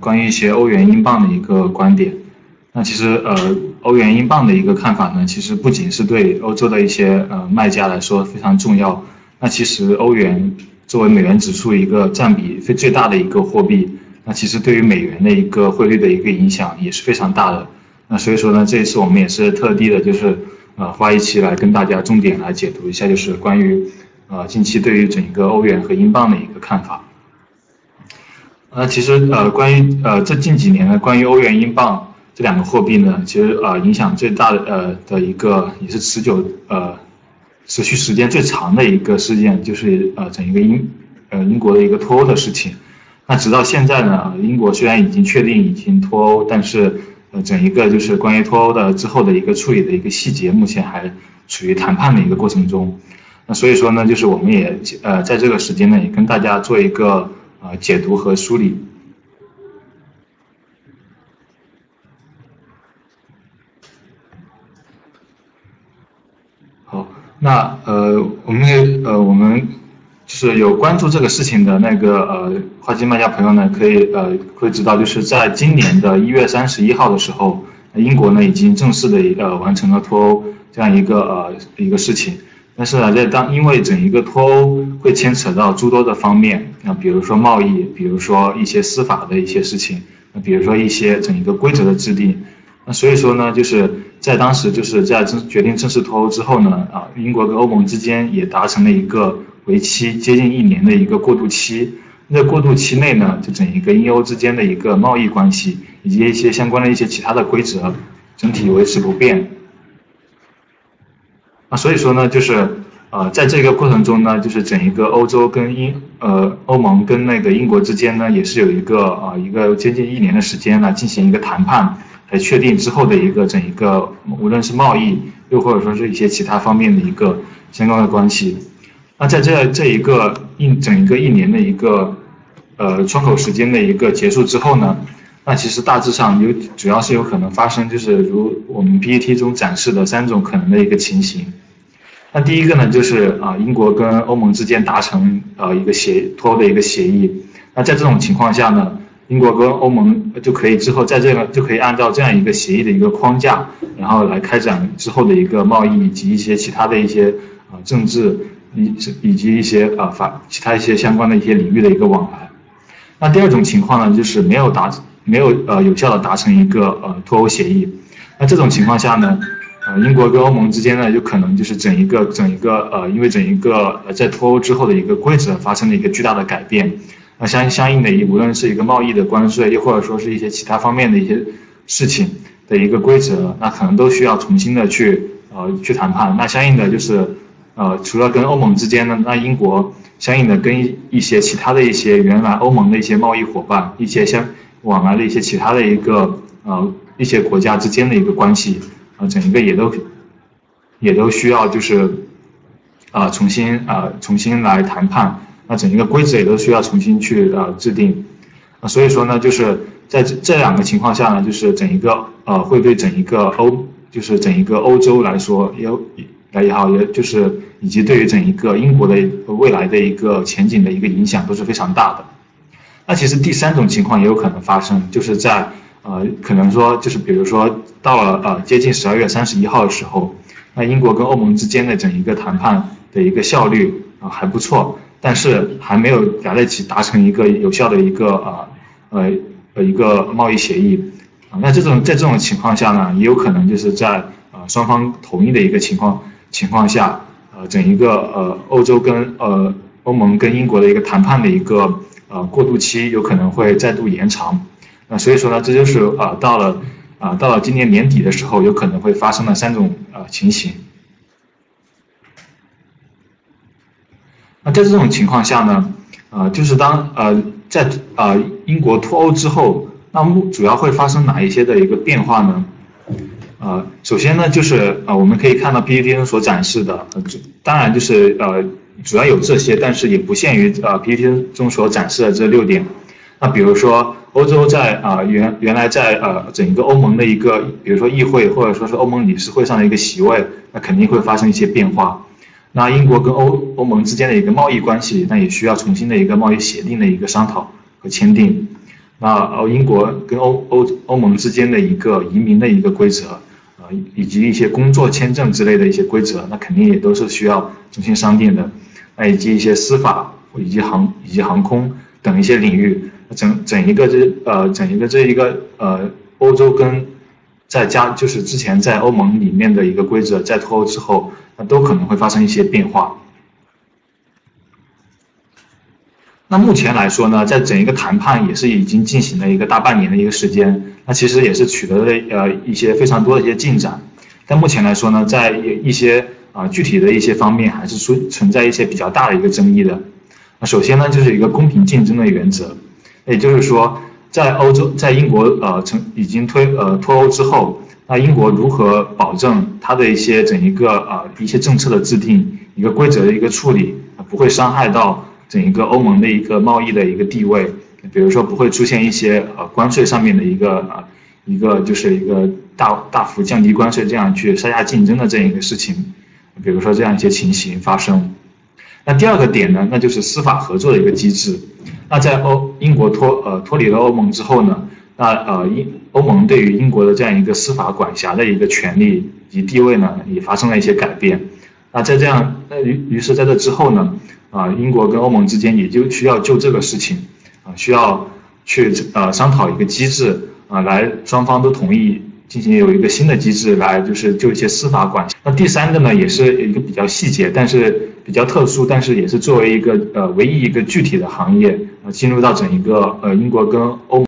关于一些欧元、英镑的一个观点。那其实呃欧元、英镑的一个看法呢，其实不仅是对欧洲的一些呃卖家来说非常重要。那其实欧元作为美元指数一个占比非最大的一个货币，那其实对于美元的一个汇率的一个影响也是非常大的。那所以说呢，这一次我们也是特地的，就是呃花一期来跟大家重点来解读一下，就是关于呃近期对于整个欧元和英镑的一个看法。那其实呃关于呃这近几年呢，关于欧元、英镑这两个货币呢，其实呃影响最大的呃的一个也是持久呃。持续时间最长的一个事件就是呃整一个英呃英国的一个脱欧的事情。那直到现在呢，英国虽然已经确定已经脱欧，但是呃整一个就是关于脱欧的之后的一个处理的一个细节，目前还处于谈判的一个过程中。那所以说呢，就是我们也呃在这个时间呢，也跟大家做一个呃解读和梳理。好那呃，我们呃，我们就是有关注这个事情的那个呃，花季卖家朋友呢，可以呃会知道，就是在今年的一月三十一号的时候，英国呢已经正式的呃完成了脱欧这样一个呃一个事情。但是呢，在当因为整一个脱欧会牵扯到诸多的方面，那比如说贸易，比如说一些司法的一些事情，那比如说一些整一个规则的制定。那所以说呢，就是在当时就是在正决定正式脱欧之后呢，啊，英国跟欧盟之间也达成了一个为期接近一年的一个过渡期。那过渡期内呢，就整一个英欧之间的一个贸易关系以及一些相关的一些其他的规则，整体维持不变。啊，所以说呢，就是呃，在这个过程中呢，就是整一个欧洲跟英呃欧盟跟那个英国之间呢，也是有一个啊一个接近一年的时间来进行一个谈判。来确定之后的一个整一个，无论是贸易，又或者说是一些其他方面的一个相关的关系。那在这这一个一整一个一年的一个呃窗口时间的一个结束之后呢，那其实大致上有主要是有可能发生，就是如我们 PPT 中展示的三种可能的一个情形。那第一个呢，就是啊英国跟欧盟之间达成呃一个协脱欧的一个协议。那在这种情况下呢？英国跟欧盟就可以之后在这个就可以按照这样一个协议的一个框架，然后来开展之后的一个贸易以及一些其他的一些啊政治以以及一些啊法其他一些相关的一些领域的一个往来。那第二种情况呢，就是没有达成没有呃有效的达成一个呃脱欧协议。那这种情况下呢，呃英国跟欧盟之间呢，就可能就是整一个整一个呃因为整一个呃在脱欧之后的一个规则发生了一个巨大的改变。那相相应的，一无论是一个贸易的关税，又或者说是一些其他方面的一些事情的一个规则，那可能都需要重新的去呃去谈判。那相应的就是，呃，除了跟欧盟之间呢，那英国相应的跟一些其他的一些原来欧盟的一些贸易伙伴，一些相往来的一些其他的一个呃一些国家之间的一个关系，啊，整一个也都也都需要就是啊重新啊重新来谈判。那整一个规则也都需要重新去呃制定，啊，所以说呢，就是在这这两个情况下呢，就是整一个呃会对整一个欧，就是整一个欧洲来说，也来也好，也就是以及对于整一个英国的未来的一个前景的一个影响都是非常大的。那其实第三种情况也有可能发生，就是在呃可能说就是比如说到了呃接近十二月三十一号的时候，那英国跟欧盟之间的整一个谈判的一个效率啊还不错。但是还没有俩在一起达成一个有效的一个呃呃呃一个贸易协议啊，那这种在这种情况下呢，也有可能就是在呃双方同意的一个情况情况下，呃整一个呃欧洲跟呃欧盟跟英国的一个谈判的一个呃过渡期有可能会再度延长，那所以说呢，这就是呃到了啊到了今年年底的时候，有可能会发生的三种呃情形。那在这种情况下呢，呃，就是当呃在呃英国脱欧之后，那么主要会发生哪一些的一个变化呢？呃，首先呢，就是呃我们可以看到 PPT 中所展示的，当然就是呃主要有这些，但是也不限于呃 PPT 中所展示的这六点。那比如说欧洲在啊原原来在呃整个欧盟的一个，比如说议会或者说是欧盟理事会上的一个席位，那肯定会发生一些变化。那英国跟欧欧盟之间的一个贸易关系，那也需要重新的一个贸易协定的一个商讨和签订。那英国跟欧欧欧盟之间的一个移民的一个规则，啊，以及一些工作签证之类的一些规则，那肯定也都是需要重新商定的。那以及一些司法以及航以及航空等一些领域，整整一个这呃整一个这一个呃欧洲跟在加就是之前在欧盟里面的一个规则在脱欧之后，那都可能会发生一些变化。那目前来说呢，在整一个谈判也是已经进行了一个大半年的一个时间，那其实也是取得了呃一些非常多的一些进展。但目前来说呢，在一些啊具体的一些方面还是存存在一些比较大的一个争议的。那首先呢，就是一个公平竞争的原则，也就是说，在欧洲在英国呃成已经推呃脱欧之后，那英国如何保证它的一些整一个呃一些政策的制定，一个规则的一个处理不会伤害到。整一个欧盟的一个贸易的一个地位，比如说不会出现一些呃关税上面的一个呃一个就是一个大大幅降低关税这样去杀价竞争的这样一个事情，比如说这样一些情形发生。那第二个点呢，那就是司法合作的一个机制。那在欧英国脱呃脱离了欧盟之后呢，那呃英欧盟对于英国的这样一个司法管辖的一个权利以及地位呢，也发生了一些改变。那在这样那于于是在这之后呢？啊，英国跟欧盟之间也就需要就这个事情，啊，需要去呃商讨一个机制啊，来双方都同意进行有一个新的机制来就是就一些司法管辖。那第三个呢，也是一个比较细节，但是比较特殊，但是也是作为一个呃唯一一个具体的行业啊，进入到整一个呃英国跟欧。